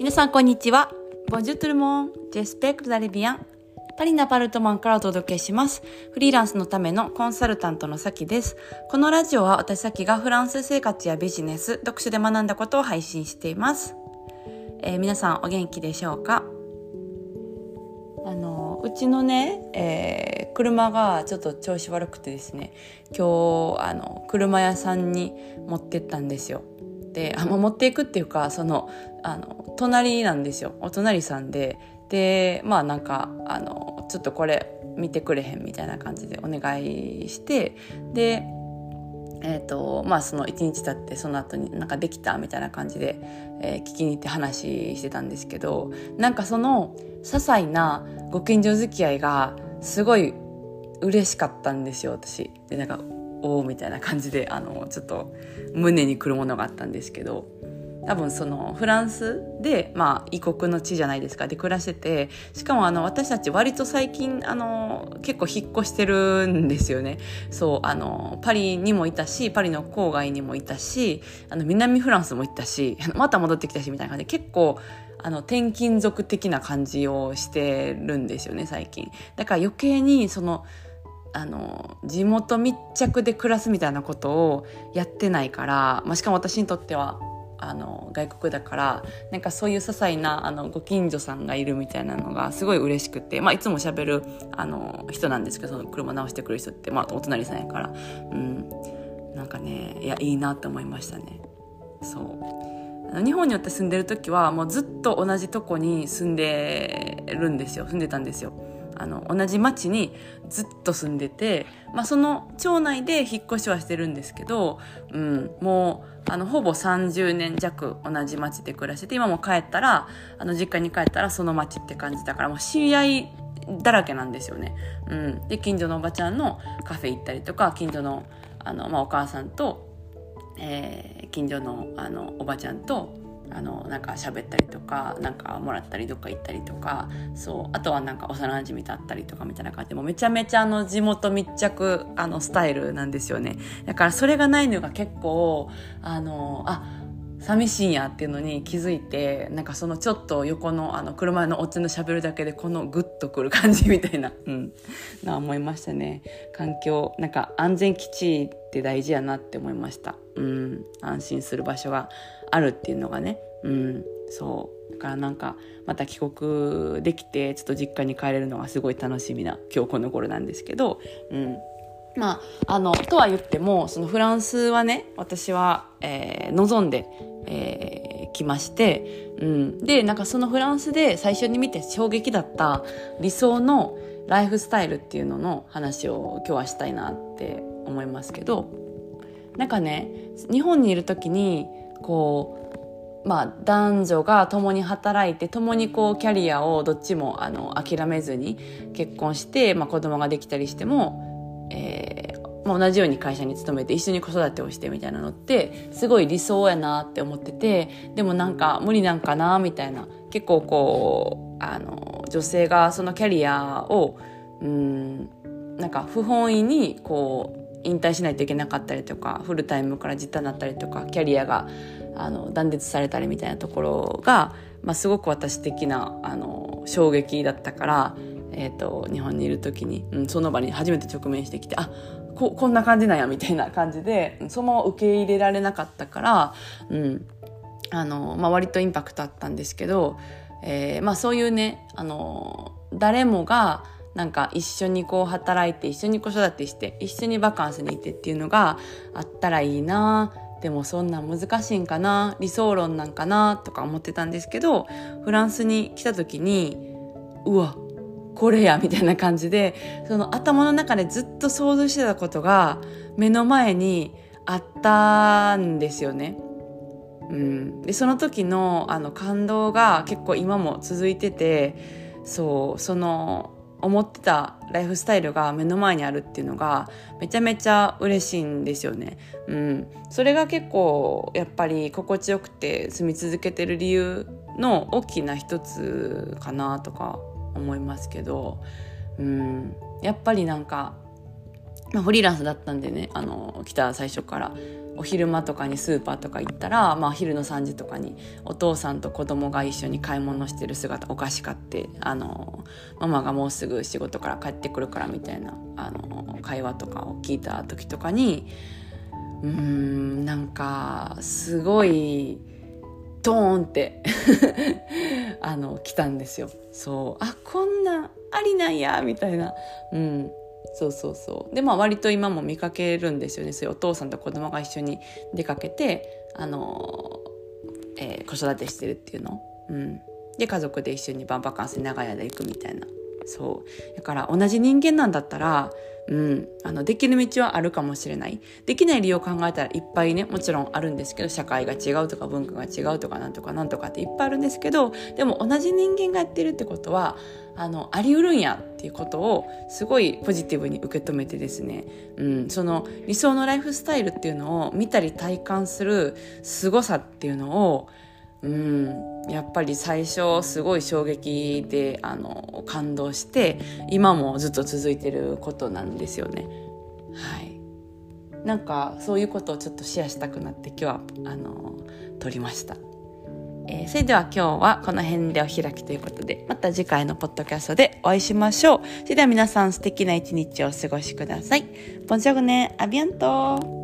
皆さんこんにちは。Bonjour tout le monde. J'espère que vous allez bien. パリのアパルトマンからお届けします。フリーランスのためのコンサルタントのさきです。このラジオは私さきがフランス生活やビジネス、読書で学んだことを配信しています。えー皆さんお元気でしょうか？あのうちのね、えー車がちょっと調子悪くてですね今日あの車屋さんに持ってったんですよ。であまあ持っていくっていうかそのあの隣なんですよ。お隣さんで。でまあなんかあのちょっとこれ見てくれへんみたいな感じでお願いして。でえーとまあ、その1日経ってその後になんかできたみたいな感じで、えー聞きに行って話してたんですけどなんかその些細なご近所付き合いがすごい嬉しかったんですよ私。でなんかおおみたいな感じであのちょっと胸にくるものがあったんですけど多分そのフランスで、まあ、異国の地じゃないですか。で暮らしててしかもあの私たち割と最近あの結構引っ越してるんですよね。そうあのパリにもいたしパリの郊外にもいたしあの南フランスも行ったし また戻ってきたしみたいな感じで結構あの転勤族的な感じをしてるんですよね最近。だから余計にそのあの地元密着で暮らすみたいなことをやってないから、まあ、しかも私にとってはあの外国だからなんかそういう些細なあのご近所さんがいるみたいなのがすごい嬉しくて、まあ、いつも喋るあの人なんですけどその車直してくる人って、まあ、お隣さんやから、うん、なんかねいやいいなって思いましたね。そう日本によって住んでる時はもうずっと同じとこに住んでるんですよ住んでたんですよ。あの同じ町にずっと住んでて、まあ、その町内で引っ越しはしてるんですけど、うん、もうあのほぼ30年弱同じ町で暮らしてて今も帰ったらあの実家に帰ったらその町って感じだからもう知り合いだらけなんですよね。うん、で近所のおばちゃんのカフェ行ったりとか近所のあの、まあ、お母さんと、えー近所のあのおばちゃんとあのなんか喋ったりとかなんかもらったりどっか行ったりとかそうあとはなんか幼馴染と会ったりとかみたいな感じでもめちゃめちゃあの地元密着あのスタイルなんですよね。だからそれがないのが結構あのあ寂しいんやっていうのに気づいてなんかそのちょっと横のあの車のおっちの喋るだけでこのグッとくる感じみたいな、うん、な思いましたね。環境なんか安全基地って大事やなって思いました、うん、安心する場所があるっていうのがね、うん、そう。だからなんかまた帰国できてちょっと実家に帰れるのがすごい楽しみな今日この頃なんですけど、うん、まあ、あのとは言ってもそのフランスはね私は、えー望んで、えー来まして、うん、でなんかそのフランスで最初に見て衝撃だった理想のライフスタイルっていうのの話を今日はしたいなって思いますけどなんかね日本にいる時にこうまあ男女が共に働いて共にこうキャリアをどっちもあの諦めずに結婚して、まあ、子供ができたりしても、えーまあ、同じように会社に勤めて一緒に子育てをしてみたいなのってすごい理想やなって思っててでもなんか無理なんかなみたいな。結構こうあの女性がそのキャリアをうんなんか不本意にこう引退しないといけなかったりとかフルタイムから実態になったりとかキャリアがあの断絶されたりみたいなところが、まあ、すごく私的なあの衝撃だったから、えー、と日本にいる時に、うん、その場に初めて直面してきてあここんな感じなんやみたいな感じでそのまま受け入れられなかったから、うんあのまあ、割とインパクトあったんですけど、えーまあ、そういうねあの誰もがなんか一緒にこう働いて一緒に子育てして一緒にバカンスに行ってっていうのがあったらいいなでもそんな難しいんかな理想論なんかなとか思ってたんですけどフランスに来た時にうわこれやみたいな感じでその頭の中でずっと想像してたことが目の前にあったんですよね。うん、でその時のあの感動が結構今も続いててそうその思ってたライフスタイルが目の前にあるっていうのがめちゃめちゃ嬉しいんですよね。うん、それが結構やっぱり心地よくて住み続けてる理由の大きな一つかなとか思いますけど、うん、やっぱりなんかまあ、フリーランスだったんでねあの来た最初からお昼間とかにスーパーとか行ったら、まあ、昼の3時とかにお父さんと子供が一緒に買い物してる姿お菓子買ってあのママがもうすぐ仕事から帰ってくるからみたいなあの会話とかを聞いた時とかにうーんなんかすごいドーンってあの来たんですよ。そう。あこんなありなんやみたいな、うん、そうそうそう。でまあ割と今も見かけるんですよね。そういうお父さんと子供が一緒に出かけてあの、えー、子育てしてるっていうの、うん、で家族で一緒にバンバカンスに長屋で行くみたいな。そう。だから同じ人間なんだったらうん、あのできる道はあるかもしれない。できない理由を考えたらいっぱいねもちろんあるんですけど社会が違うとか文化が違うとかなんとかなんとかっていっぱいあるんですけどでも同じ人間がやってるってことはあのありうるんやっていうことをすごいポジティブに受け止めてですね、うん、その理想のライフスタイルっていうのを見たり体感する凄さっていうのをうん、やっぱり最初すごい衝撃であの感動して今もずっと続いてることなんですよね。はい、なんかそういうことをちょっとシェアしたくなって今日はあの撮りました。えー、それでは今日はこの辺でお開きということでまた次回のポッドキャストでお会いしましょう。それでは皆さん素敵な一日をお過ごしください。ボンジョグネ、アビアント